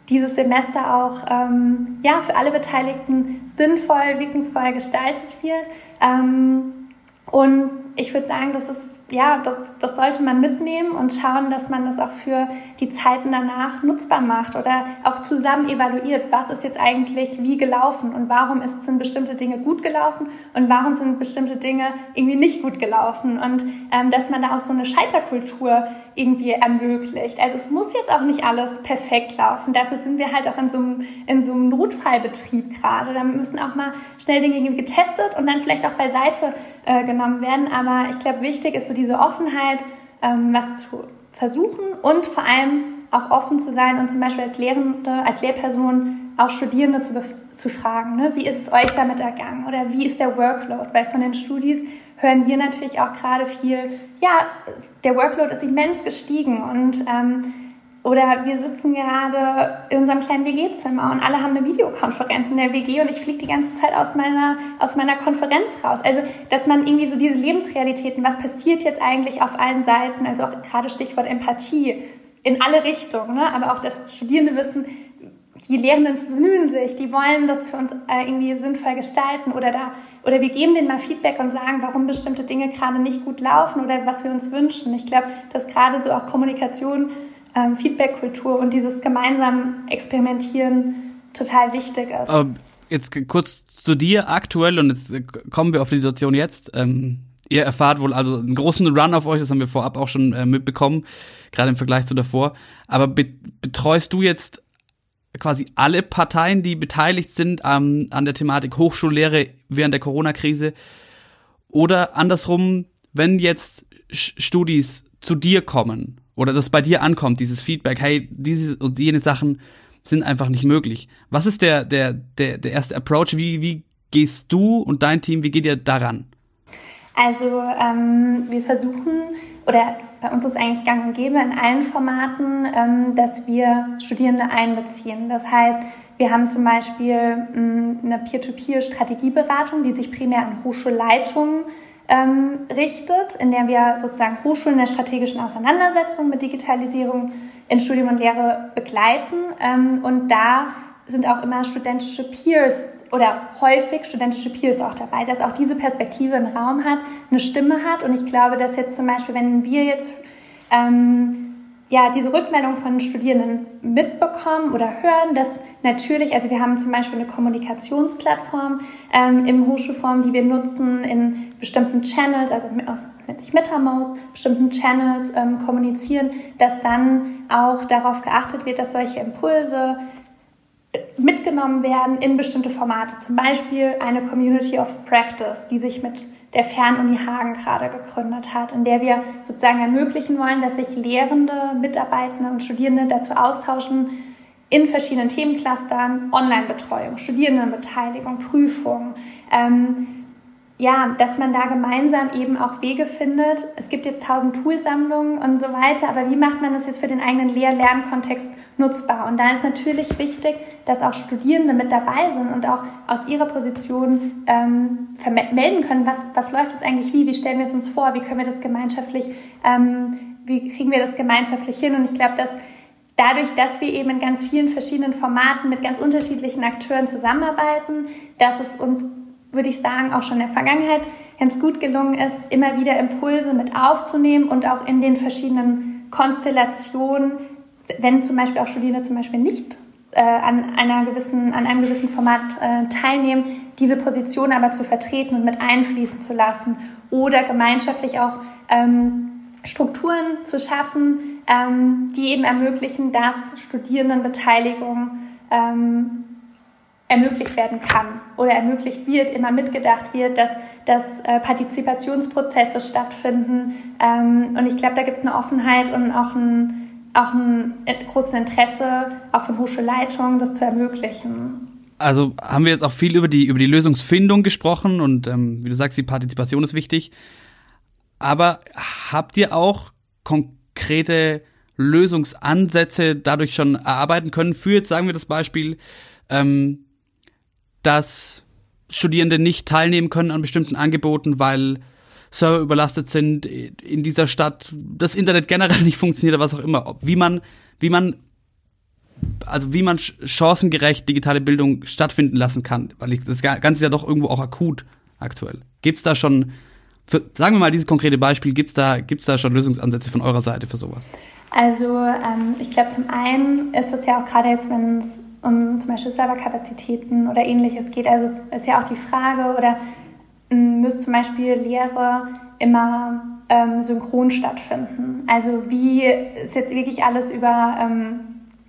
dieses Semester auch ähm, ja, für alle Beteiligten sinnvoll, wirkungsvoll gestaltet wird. Ähm, und ich würde sagen, das ist ja, das, das sollte man mitnehmen und schauen, dass man das auch für die Zeiten danach nutzbar macht oder auch zusammen evaluiert, was ist jetzt eigentlich wie gelaufen und warum ist, sind bestimmte Dinge gut gelaufen und warum sind bestimmte Dinge irgendwie nicht gut gelaufen und ähm, dass man da auch so eine Scheiterkultur irgendwie ermöglicht. Also es muss jetzt auch nicht alles perfekt laufen. Dafür sind wir halt auch in so einem, in so einem Notfallbetrieb gerade. Da müssen auch mal schnell Dinge getestet und dann vielleicht auch beiseite äh, genommen werden. Aber ich glaube, wichtig ist so diese Offenheit, ähm, was zu versuchen und vor allem auch offen zu sein und zum Beispiel als Lehrende, als Lehrperson auch Studierende zu, zu fragen, ne? wie ist es euch damit ergangen oder wie ist der Workload? Weil von den Studis hören wir natürlich auch gerade viel, ja, der Workload ist immens gestiegen und ähm, oder wir sitzen gerade in unserem kleinen WG-Zimmer und alle haben eine Videokonferenz in der WG und ich fliege die ganze Zeit aus meiner, aus meiner Konferenz raus. Also, dass man irgendwie so diese Lebensrealitäten, was passiert jetzt eigentlich auf allen Seiten, also auch gerade Stichwort Empathie, in alle Richtungen, ne? aber auch, dass Studierende wissen, die Lehrenden bemühen sich, die wollen das für uns äh, irgendwie sinnvoll gestalten oder da oder wir geben denen mal Feedback und sagen, warum bestimmte Dinge gerade nicht gut laufen oder was wir uns wünschen. Ich glaube, dass gerade so auch Kommunikation ähm, Feedback-Kultur und dieses gemeinsam Experimentieren total wichtig ist. Ähm, jetzt kurz zu dir aktuell und jetzt kommen wir auf die Situation jetzt. Ähm, ihr erfahrt wohl also einen großen Run auf euch, das haben wir vorab auch schon äh, mitbekommen, gerade im Vergleich zu davor. Aber be betreust du jetzt quasi alle Parteien, die beteiligt sind ähm, an der Thematik Hochschullehre während der Corona-Krise? Oder andersrum, wenn jetzt Studis zu dir kommen oder das bei dir ankommt, dieses Feedback, hey, diese und jene Sachen sind einfach nicht möglich. Was ist der, der, der, der erste Approach? Wie, wie gehst du und dein Team, wie geht ihr daran? Also ähm, wir versuchen, oder bei uns ist eigentlich gang und gäbe in allen Formaten, ähm, dass wir Studierende einbeziehen. Das heißt, wir haben zum Beispiel ähm, eine Peer-to-Peer-Strategieberatung, die sich primär an Hochschulleitungen ähm, richtet, in der wir sozusagen Hochschulen in der strategischen Auseinandersetzung mit Digitalisierung in Studium und Lehre begleiten. Ähm, und da sind auch immer studentische Peers oder häufig studentische Peers auch dabei, dass auch diese Perspektive einen Raum hat, eine Stimme hat. Und ich glaube, dass jetzt zum Beispiel, wenn wir jetzt ähm, ja, diese Rückmeldung von Studierenden mitbekommen oder hören, dass natürlich, also wir haben zum Beispiel eine Kommunikationsplattform ähm, im Hochschulform, die wir nutzen in bestimmten Channels, also aus, nennt sich MetaMouse, bestimmten Channels ähm, kommunizieren, dass dann auch darauf geachtet wird, dass solche Impulse mitgenommen werden in bestimmte Formate. Zum Beispiel eine Community of Practice, die sich mit der Fernuni Hagen gerade gegründet hat, in der wir sozusagen ermöglichen wollen, dass sich Lehrende, Mitarbeitende und Studierende dazu austauschen, in verschiedenen Themenclustern, Online-Betreuung, Studierendenbeteiligung, Prüfung, ähm, ja, dass man da gemeinsam eben auch Wege findet. Es gibt jetzt tausend Toolsammlungen und so weiter, aber wie macht man das jetzt für den eigenen Lehr-Lernkontext nutzbar? Und da ist natürlich wichtig, dass auch Studierende mit dabei sind und auch aus ihrer Position ähm, melden können, was, was läuft jetzt eigentlich wie, wie stellen wir es uns vor, wie können wir das gemeinschaftlich, ähm, wie kriegen wir das gemeinschaftlich hin? Und ich glaube, dass dadurch, dass wir eben in ganz vielen verschiedenen Formaten mit ganz unterschiedlichen Akteuren zusammenarbeiten, dass es uns würde ich sagen, auch schon in der Vergangenheit ganz gut gelungen ist, immer wieder Impulse mit aufzunehmen und auch in den verschiedenen Konstellationen, wenn zum Beispiel auch Studierende zum Beispiel nicht äh, an, einer gewissen, an einem gewissen Format äh, teilnehmen, diese Position aber zu vertreten und mit einfließen zu lassen oder gemeinschaftlich auch ähm, Strukturen zu schaffen, ähm, die eben ermöglichen, dass Studierendenbeteiligung ähm, ermöglicht werden kann oder ermöglicht wird, immer mitgedacht wird, dass, dass äh, Partizipationsprozesse stattfinden. Ähm, und ich glaube, da gibt es eine Offenheit und auch ein, auch ein großes Interesse, auch von Hochschulleitungen, das zu ermöglichen. also haben wir jetzt auch viel über die, über die Lösungsfindung gesprochen und ähm, wie du sagst, die Partizipation ist wichtig. Aber habt ihr auch konkrete Lösungsansätze dadurch schon erarbeiten können? Für jetzt sagen wir das Beispiel, ähm, dass Studierende nicht teilnehmen können an bestimmten Angeboten, weil Server überlastet sind in dieser Stadt, das Internet generell (laughs) nicht funktioniert oder was auch immer. Wie man, wie man, also wie man chancengerecht digitale Bildung stattfinden lassen kann, weil das Ganze ist ja doch irgendwo auch akut aktuell. Gibt's da schon, für, sagen wir mal dieses konkrete Beispiel, gibt's da, gibt's da schon Lösungsansätze von eurer Seite für sowas? Also ähm, ich glaube, zum einen ist es ja auch gerade jetzt, wenn es um zum Beispiel Serverkapazitäten oder ähnliches geht, also ist ja auch die Frage oder müsste zum Beispiel Lehre immer ähm, synchron stattfinden. Also wie ist jetzt wirklich alles über ähm,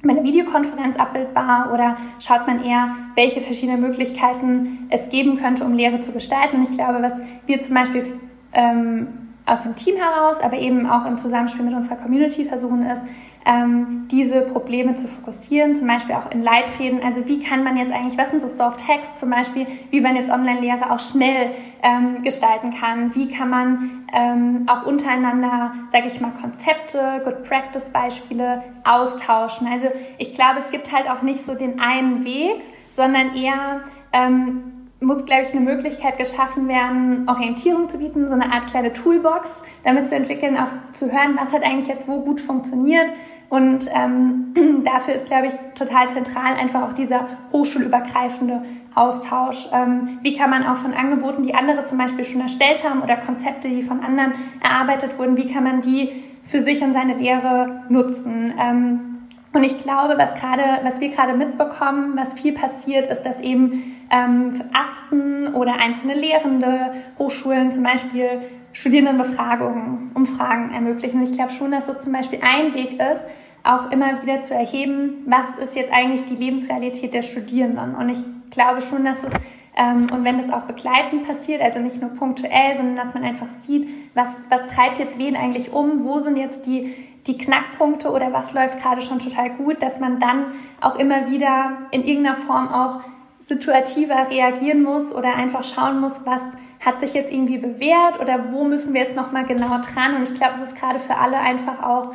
eine Videokonferenz abbildbar oder schaut man eher, welche verschiedenen Möglichkeiten es geben könnte, um Lehre zu gestalten? Ich glaube, was wir zum Beispiel ähm, aus dem Team heraus, aber eben auch im Zusammenspiel mit unserer Community versuchen, ist, ähm, diese Probleme zu fokussieren, zum Beispiel auch in Leitfäden. Also wie kann man jetzt eigentlich, was sind so Soft Hacks zum Beispiel, wie man jetzt Online-Lehre auch schnell ähm, gestalten kann? Wie kann man ähm, auch untereinander, sage ich mal, Konzepte, Good Practice-Beispiele austauschen? Also ich glaube, es gibt halt auch nicht so den einen Weg, sondern eher ähm, muss, glaube ich, eine Möglichkeit geschaffen werden, Orientierung zu bieten, so eine Art kleine Toolbox damit zu entwickeln, auch zu hören, was hat eigentlich jetzt wo gut funktioniert. Und ähm, (clears throat) dafür ist, glaube ich, total zentral einfach auch dieser hochschulübergreifende Austausch. Ähm, wie kann man auch von Angeboten, die andere zum Beispiel schon erstellt haben oder Konzepte, die von anderen erarbeitet wurden, wie kann man die für sich und seine Lehre nutzen? Ähm, und ich glaube, was gerade, was wir gerade mitbekommen, was viel passiert, ist, dass eben ähm, Asten oder einzelne Lehrende, Hochschulen zum Beispiel Studierendenbefragungen, Umfragen ermöglichen. Ich glaube schon, dass das zum Beispiel ein Weg ist, auch immer wieder zu erheben, was ist jetzt eigentlich die Lebensrealität der Studierenden. Und ich glaube schon, dass es ähm, und wenn das auch begleitend passiert, also nicht nur punktuell, sondern dass man einfach sieht, was, was treibt jetzt wen eigentlich um, wo sind jetzt die, die Knackpunkte oder was läuft gerade schon total gut, dass man dann auch immer wieder in irgendeiner Form auch situativer reagieren muss oder einfach schauen muss, was hat sich jetzt irgendwie bewährt oder wo müssen wir jetzt nochmal genau dran. Und ich glaube, es ist gerade für alle einfach auch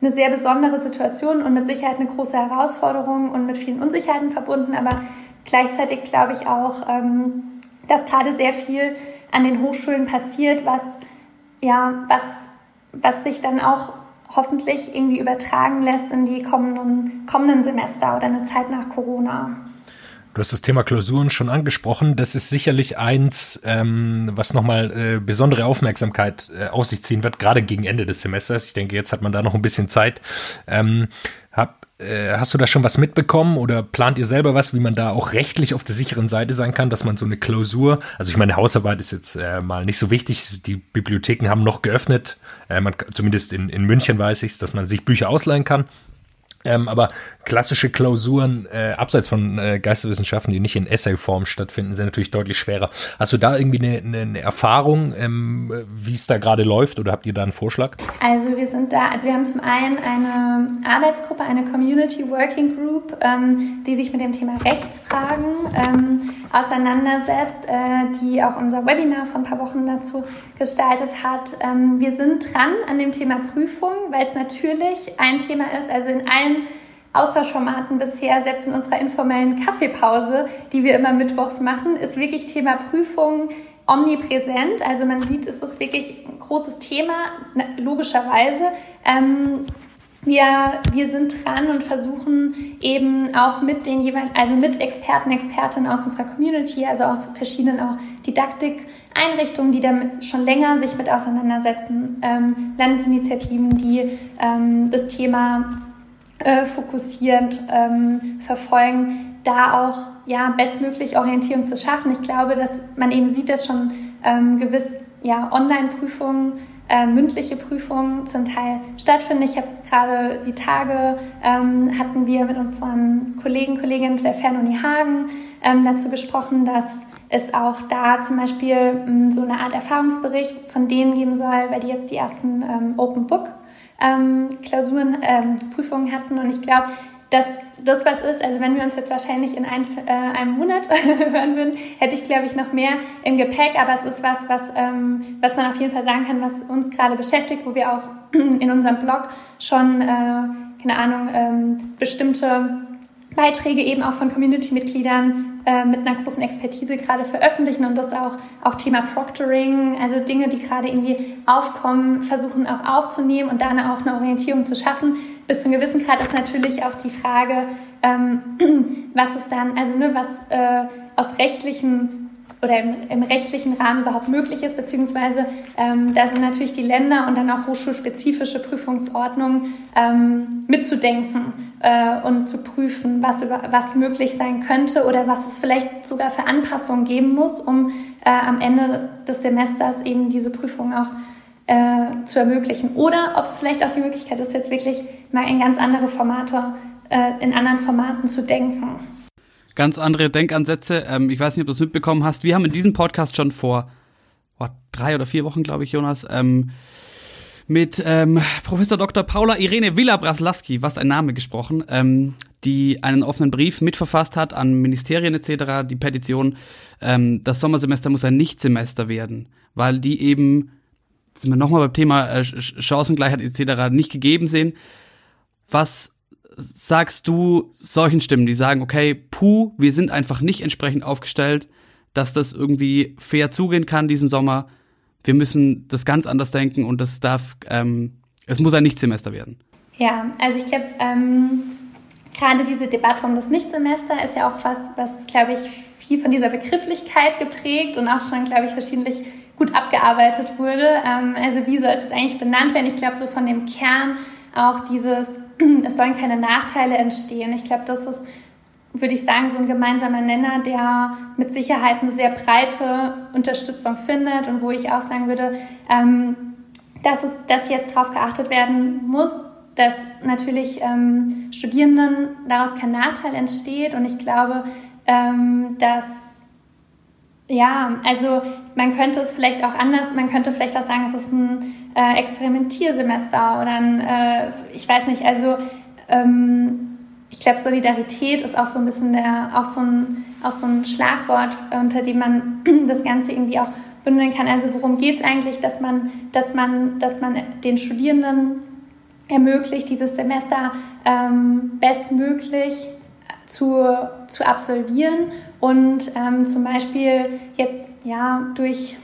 eine sehr besondere Situation und mit Sicherheit eine große Herausforderung und mit vielen Unsicherheiten verbunden. Aber gleichzeitig glaube ich auch, ähm, dass gerade sehr viel an den Hochschulen passiert, was, ja, was, was sich dann auch hoffentlich irgendwie übertragen lässt in die kommenden, kommenden Semester oder eine Zeit nach Corona. Du hast das Thema Klausuren schon angesprochen. Das ist sicherlich eins, ähm, was nochmal äh, besondere Aufmerksamkeit äh, auf sich ziehen wird, gerade gegen Ende des Semesters. Ich denke, jetzt hat man da noch ein bisschen Zeit. Ähm, hab, äh, hast du da schon was mitbekommen oder plant ihr selber was, wie man da auch rechtlich auf der sicheren Seite sein kann, dass man so eine Klausur, also ich meine, Hausarbeit ist jetzt äh, mal nicht so wichtig. Die Bibliotheken haben noch geöffnet. Äh, man, zumindest in, in München weiß ich es, dass man sich Bücher ausleihen kann. Ähm, aber klassische Klausuren äh, abseits von äh, Geisteswissenschaften, die nicht in Essayform stattfinden, sind natürlich deutlich schwerer. Hast du da irgendwie eine, eine, eine Erfahrung, ähm, wie es da gerade läuft oder habt ihr da einen Vorschlag? Also wir sind da, also wir haben zum einen eine Arbeitsgruppe, eine Community Working Group, ähm, die sich mit dem Thema Rechtsfragen ähm, auseinandersetzt, äh, die auch unser Webinar von ein paar Wochen dazu gestaltet hat. Ähm, wir sind dran an dem Thema Prüfung, weil es natürlich ein Thema ist, also in allen allen Austauschformaten bisher, selbst in unserer informellen Kaffeepause, die wir immer mittwochs machen, ist wirklich Thema Prüfung omnipräsent. Also man sieht, es ist wirklich ein großes Thema, logischerweise. Ähm, wir, wir sind dran und versuchen eben auch mit den jeweiligen, also mit Experten, Expertinnen aus unserer Community, also aus verschiedenen auch Didaktikeinrichtungen, die damit schon länger sich mit auseinandersetzen, ähm, Landesinitiativen, die ähm, das Thema äh, fokussierend ähm, verfolgen, da auch ja, bestmöglich Orientierung zu schaffen. Ich glaube, dass man eben sieht, dass schon ähm, gewiss ja, Online-Prüfungen, äh, mündliche Prüfungen zum Teil stattfinden. Ich habe gerade die Tage ähm, hatten wir mit unseren Kollegen, Kolleginnen der Fernuni Hagen ähm, dazu gesprochen, dass es auch da zum Beispiel ähm, so eine Art Erfahrungsbericht von denen geben soll, weil die jetzt die ersten ähm, Open Book ähm, Klausuren, ähm, Prüfungen hatten. Und ich glaube, dass das was ist, also wenn wir uns jetzt wahrscheinlich in ein, äh, einem Monat (laughs) hören würden, hätte ich, glaube ich, noch mehr im Gepäck, aber es ist was, was, ähm, was man auf jeden Fall sagen kann, was uns gerade beschäftigt, wo wir auch (clears throat) in unserem Blog schon, äh, keine Ahnung, ähm, bestimmte Beiträge eben auch von Community-Mitgliedern äh, mit einer großen Expertise gerade veröffentlichen und das auch, auch Thema Proctoring, also Dinge, die gerade irgendwie aufkommen, versuchen auch aufzunehmen und dann auch eine Orientierung zu schaffen. Bis zu einem gewissen Grad ist natürlich auch die Frage, ähm, (clears throat) was ist dann, also ne, was äh, aus rechtlichen oder im, im, rechtlichen Rahmen überhaupt möglich ist, beziehungsweise ähm, da sind natürlich die Länder und dann auch hochschulspezifische Prüfungsordnungen ähm, mitzudenken äh, und zu prüfen, was, über, was möglich sein könnte oder was es vielleicht sogar für Anpassungen geben muss, um äh, am Ende des Semesters eben diese Prüfung auch äh, zu ermöglichen. Oder ob es vielleicht auch die Möglichkeit ist, jetzt wirklich mal in ganz andere Formate, äh, in anderen Formaten zu denken ganz andere Denkansätze. Ähm, ich weiß nicht, ob du es mitbekommen hast. Wir haben in diesem Podcast schon vor oh, drei oder vier Wochen, glaube ich, Jonas, ähm, mit ähm, Professor Dr. Paula Irene Villa-Braslaski, was ein Name gesprochen, ähm, die einen offenen Brief mitverfasst hat an Ministerien etc., die Petition, ähm, das Sommersemester muss ein Nichtsemester werden, weil die eben, sind wir nochmal beim Thema äh, Chancengleichheit etc., nicht gegeben sehen. Was sagst du solchen Stimmen, die sagen, okay, puh, wir sind einfach nicht entsprechend aufgestellt, dass das irgendwie fair zugehen kann diesen Sommer. Wir müssen das ganz anders denken und das darf, ähm, es muss ein Nichtsemester werden. Ja, also ich glaube, ähm, gerade diese Debatte um das Nichtsemester ist ja auch was, was, glaube ich, viel von dieser Begrifflichkeit geprägt und auch schon, glaube ich, verschiedentlich gut abgearbeitet wurde. Ähm, also wie soll es jetzt eigentlich benannt werden? Ich glaube, so von dem Kern auch dieses, (clears throat) es sollen keine Nachteile entstehen. Ich glaube, das ist, würde ich sagen, so ein gemeinsamer Nenner, der mit Sicherheit eine sehr breite Unterstützung findet und wo ich auch sagen würde, ähm, dass, es, dass jetzt darauf geachtet werden muss, dass natürlich ähm, Studierenden daraus kein Nachteil entsteht. Und ich glaube, ähm, dass ja, also man könnte es vielleicht auch anders, man könnte vielleicht auch sagen, es ist ein äh, Experimentiersemester oder ein, äh, ich weiß nicht, also ähm, ich glaube, Solidarität ist auch so ein bisschen der, auch so ein, auch so ein Schlagwort, unter dem man (clears throat) das Ganze irgendwie auch bündeln kann. Also worum geht es eigentlich, dass man, dass man, dass man den Studierenden ermöglicht, dieses Semester ähm, bestmöglich zu, zu absolvieren und ähm, zum Beispiel jetzt ja durch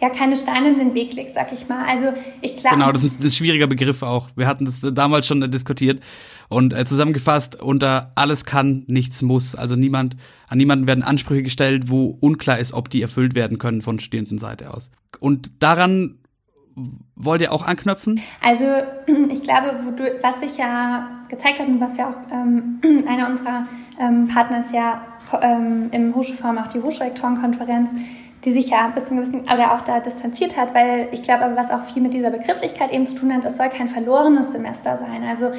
ja keine Steine in den Weg legt, sag ich mal. Also ich glaube genau, das ist, ein schwieriger Begriff auch. Wir hatten das damals schon diskutiert und äh, zusammengefasst unter alles kann, nichts muss. Also niemand an niemanden werden Ansprüche gestellt, wo unklar ist, ob die erfüllt werden können von Studierendenseite aus. Und daran wollt ihr auch anknüpfen? Also (clears throat) ich glaube, du, was sich ja gezeigt hat und was ja auch ähm, (clears throat) einer unserer ähm, Partner ist ja ähm, im Hochschulforum auch die Hochschulrektorenkonferenz, die sich ja bis zum gewissen, oder auch da distanziert hat, weil ich glaube aber, was auch viel mit dieser Begrifflichkeit eben zu tun hat, es soll kein verlorenes Semester sein. Also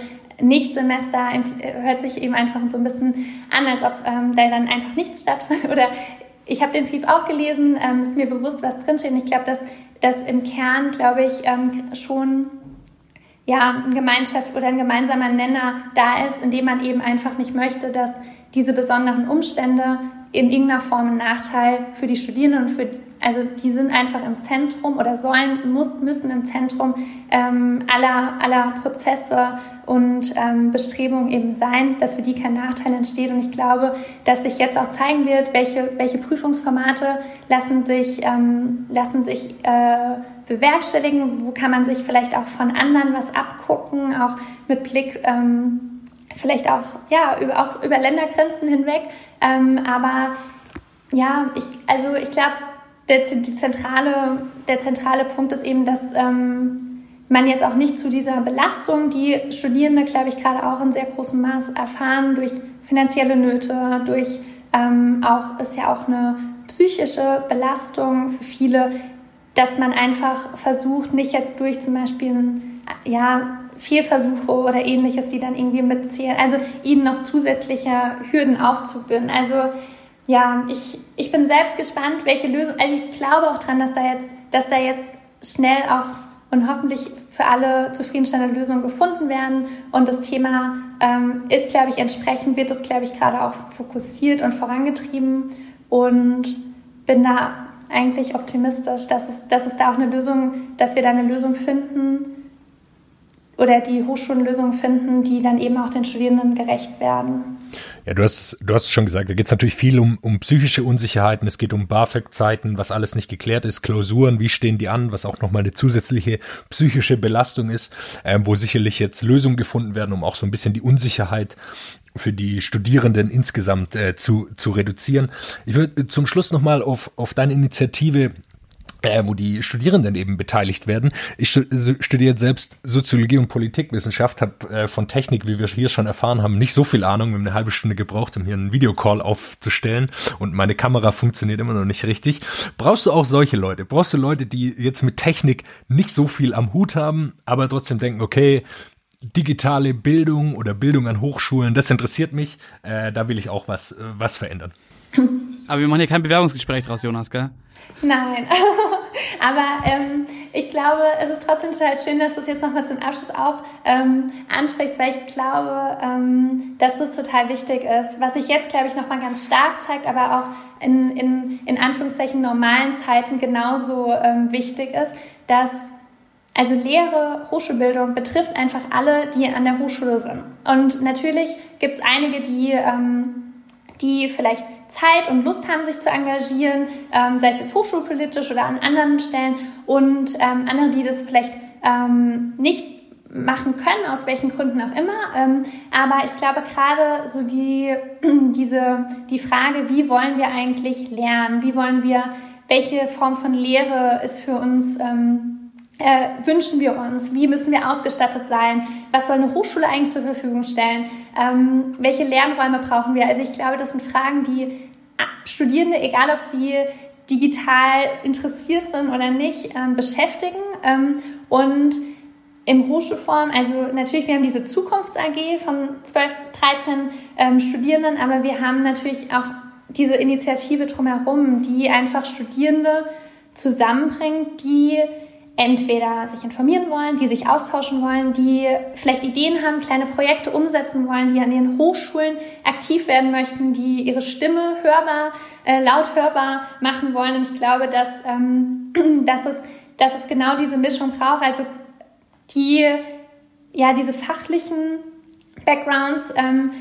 Nicht-Semester hört sich eben einfach so ein bisschen an, als ob ähm, da dann einfach nichts stattfindet (laughs) oder ich habe den Brief auch gelesen, ähm, ist mir bewusst, was drinsteht. Und ich glaube, dass, dass im Kern, glaube ich, ähm, schon ja, ein Gemeinschaft oder ein gemeinsamer Nenner da ist, indem man eben einfach nicht möchte, dass diese besonderen Umstände in irgendeiner Form ein Nachteil für die Studierenden und für also die sind einfach im Zentrum oder sollen muss, müssen im Zentrum ähm, aller aller Prozesse und ähm, Bestrebungen eben sein, dass für die kein Nachteil entsteht und ich glaube, dass sich jetzt auch zeigen wird, welche welche Prüfungsformate lassen sich ähm, lassen sich äh, bewerkstelligen, wo kann man sich vielleicht auch von anderen was abgucken, auch mit Blick ähm, vielleicht auch, ja, über, auch über Ländergrenzen hinweg. Ähm, aber ja, ich, also ich glaube, der, die zentrale, der zentrale Punkt ist eben, dass ähm, man jetzt auch nicht zu dieser Belastung, die Studierende, glaube ich, gerade auch in sehr großem Maß erfahren, durch finanzielle Nöte, durch ähm, auch, ist ja auch eine psychische Belastung für viele, dass man einfach versucht, nicht jetzt durch zum Beispiel ja, Fehlversuche oder ähnliches, die dann irgendwie mitzählen. Also ihnen noch zusätzliche Hürden aufzubürden. Also ja, ich, ich bin selbst gespannt, welche Lösung. Also ich glaube auch dran, dass da jetzt, dass da jetzt schnell auch und hoffentlich für alle zufriedenstellende Lösungen gefunden werden. Und das Thema ähm, ist, glaube ich, entsprechend wird es, glaube ich, gerade auch fokussiert und vorangetrieben und bin da eigentlich optimistisch, dass es, dass es da auch eine Lösung, dass wir da eine Lösung finden, oder die Hochschulen Lösungen finden, die dann eben auch den Studierenden gerecht werden. Ja, du hast, du hast schon gesagt, da geht es natürlich viel um, um psychische Unsicherheiten, es geht um BAföG-Zeiten, was alles nicht geklärt ist, Klausuren, wie stehen die an, was auch nochmal eine zusätzliche psychische Belastung ist, ähm, wo sicherlich jetzt Lösungen gefunden werden, um auch so ein bisschen die Unsicherheit für die Studierenden insgesamt äh, zu, zu reduzieren. Ich würde zum Schluss nochmal auf, auf deine Initiative äh, wo die Studierenden eben beteiligt werden. Ich studiere selbst Soziologie und Politikwissenschaft, habe äh, von Technik, wie wir hier schon erfahren haben, nicht so viel Ahnung. Wir haben eine halbe Stunde gebraucht, um hier einen Videocall aufzustellen und meine Kamera funktioniert immer noch nicht richtig. Brauchst du auch solche Leute? Brauchst du Leute, die jetzt mit Technik nicht so viel am Hut haben, aber trotzdem denken, okay, digitale Bildung oder Bildung an Hochschulen, das interessiert mich, äh, da will ich auch was, äh, was verändern. Aber wir machen hier kein Bewerbungsgespräch draus, Jonas, gell? Nein, (laughs) aber ähm, ich glaube, es ist trotzdem total schön, dass du es jetzt nochmal zum Abschluss auch ähm, ansprichst, weil ich glaube, ähm, dass es total wichtig ist. Was sich jetzt, glaube ich, nochmal ganz stark zeigt, aber auch in, in, in Anführungszeichen normalen Zeiten genauso ähm, wichtig ist, dass also Lehre, Hochschulbildung betrifft einfach alle, die an der Hochschule sind. Und natürlich gibt es einige, die, ähm, die vielleicht Zeit und Lust haben, sich zu engagieren, ähm, sei es jetzt hochschulpolitisch oder an anderen Stellen und ähm, andere, die das vielleicht ähm, nicht machen können, aus welchen Gründen auch immer. Ähm, aber ich glaube gerade so die, (clears throat) diese, die Frage, wie wollen wir eigentlich lernen? Wie wollen wir, welche Form von Lehre ist für uns ähm, äh, wünschen wir uns? Wie müssen wir ausgestattet sein? Was soll eine Hochschule eigentlich zur Verfügung stellen? Ähm, welche Lernräume brauchen wir? Also ich glaube, das sind Fragen, die Studierende, egal ob sie digital interessiert sind oder nicht, ähm, beschäftigen. Ähm, und im Hochschulform, also natürlich, wir haben diese Zukunfts-AG von 12, 13 ähm, Studierenden, aber wir haben natürlich auch diese Initiative drumherum, die einfach Studierende zusammenbringt, die entweder sich informieren wollen, die sich austauschen wollen, die vielleicht Ideen haben, kleine Projekte umsetzen wollen, die an ihren Hochschulen aktiv werden möchten, die ihre Stimme hörbar, äh, laut hörbar machen wollen. Und ich glaube, dass, ähm, (clears throat) dass, es, dass es genau diese Mischung braucht. Also die, ja, diese fachlichen Backgrounds, ähm,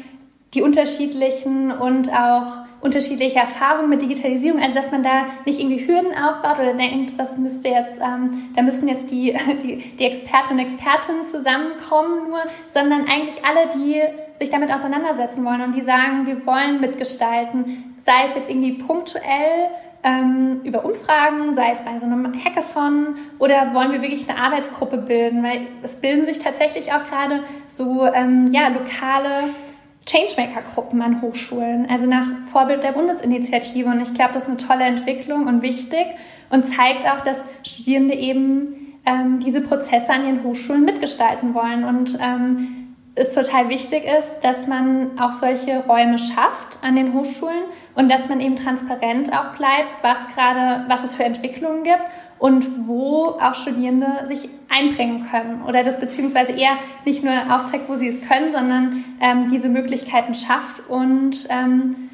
die unterschiedlichen und auch unterschiedliche Erfahrungen mit Digitalisierung, also dass man da nicht irgendwie Hürden aufbaut oder denkt, das müsste jetzt, ähm, da müssen jetzt die, (laughs) die, die Experten und Expertinnen zusammenkommen nur, sondern eigentlich alle, die sich damit auseinandersetzen wollen und die sagen, wir wollen mitgestalten, sei es jetzt irgendwie punktuell ähm, über Umfragen, sei es bei so einem Hackathon oder wollen wir wirklich eine Arbeitsgruppe bilden, weil es bilden sich tatsächlich auch gerade so ähm, ja, lokale Changemaker-Gruppen an Hochschulen, also nach Vorbild der Bundesinitiative. Und ich glaube, das ist eine tolle Entwicklung und wichtig und zeigt auch, dass Studierende eben ähm, diese Prozesse an ihren Hochschulen mitgestalten wollen. Und ähm, es total wichtig ist, dass man auch solche Räume schafft an den Hochschulen und dass man eben transparent auch bleibt, was gerade, was es für Entwicklungen gibt und wo auch Studierende sich einbringen können oder das beziehungsweise eher nicht nur aufzeigt, wo sie es können, sondern ähm, diese Möglichkeiten schafft und ähm,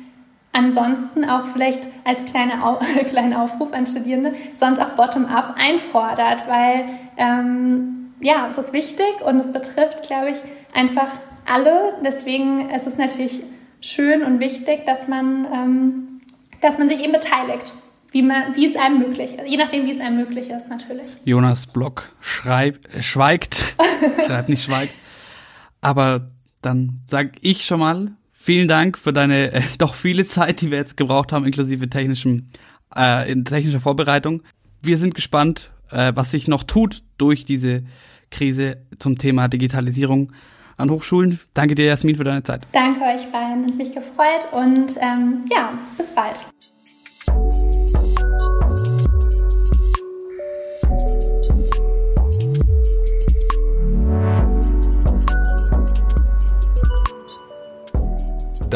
ansonsten auch vielleicht als kleine Au (laughs) kleinen Aufruf an Studierende sonst auch bottom-up einfordert, weil ähm, ja, es ist wichtig und es betrifft, glaube ich, einfach alle. Deswegen ist es natürlich schön und wichtig, dass man, ähm, dass man sich eben beteiligt. Wie, man, wie es einem möglich ist. Je nachdem, wie es einem möglich ist, natürlich. Jonas Block schreibt, äh, schweigt. (laughs) schreibt nicht schweigt. Aber dann sage ich schon mal vielen Dank für deine äh, (laughs) doch viele Zeit, die wir jetzt gebraucht haben, inklusive technischem, äh, in technischer Vorbereitung. Wir sind gespannt, äh, was sich noch tut durch diese Krise zum Thema Digitalisierung an Hochschulen. Danke dir, Jasmin, für deine Zeit. Danke euch beiden, hat mich gefreut und ähm, ja, bis bald.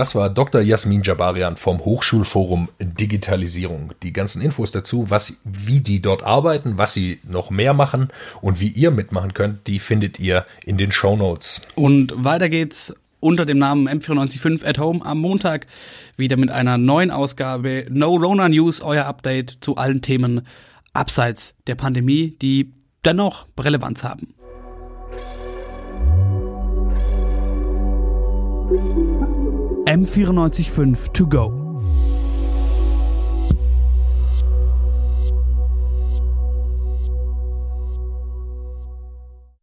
Das war Dr. Jasmin Jabarian vom Hochschulforum Digitalisierung. Die ganzen Infos dazu, was, wie die dort arbeiten, was sie noch mehr machen und wie ihr mitmachen könnt, die findet ihr in den Show Notes. Und weiter geht's unter dem Namen M945 at Home am Montag wieder mit einer neuen Ausgabe No Rona News, euer Update zu allen Themen abseits der Pandemie, die dennoch Relevanz haben. M945 to go.